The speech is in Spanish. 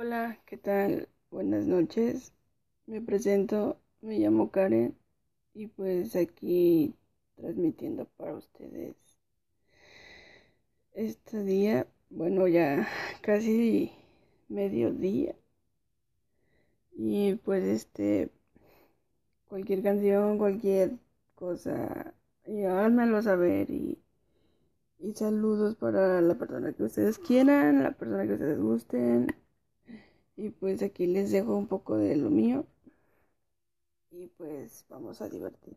Hola, ¿qué tal? Buenas noches. Me presento, me llamo Karen y pues aquí transmitiendo para ustedes este día, bueno ya casi mediodía y pues este cualquier canción, cualquier cosa, y háganmelo saber y, y saludos para la persona que ustedes quieran, la persona que ustedes gusten. Y pues aquí les dejo un poco de lo mío. Y pues vamos a divertir.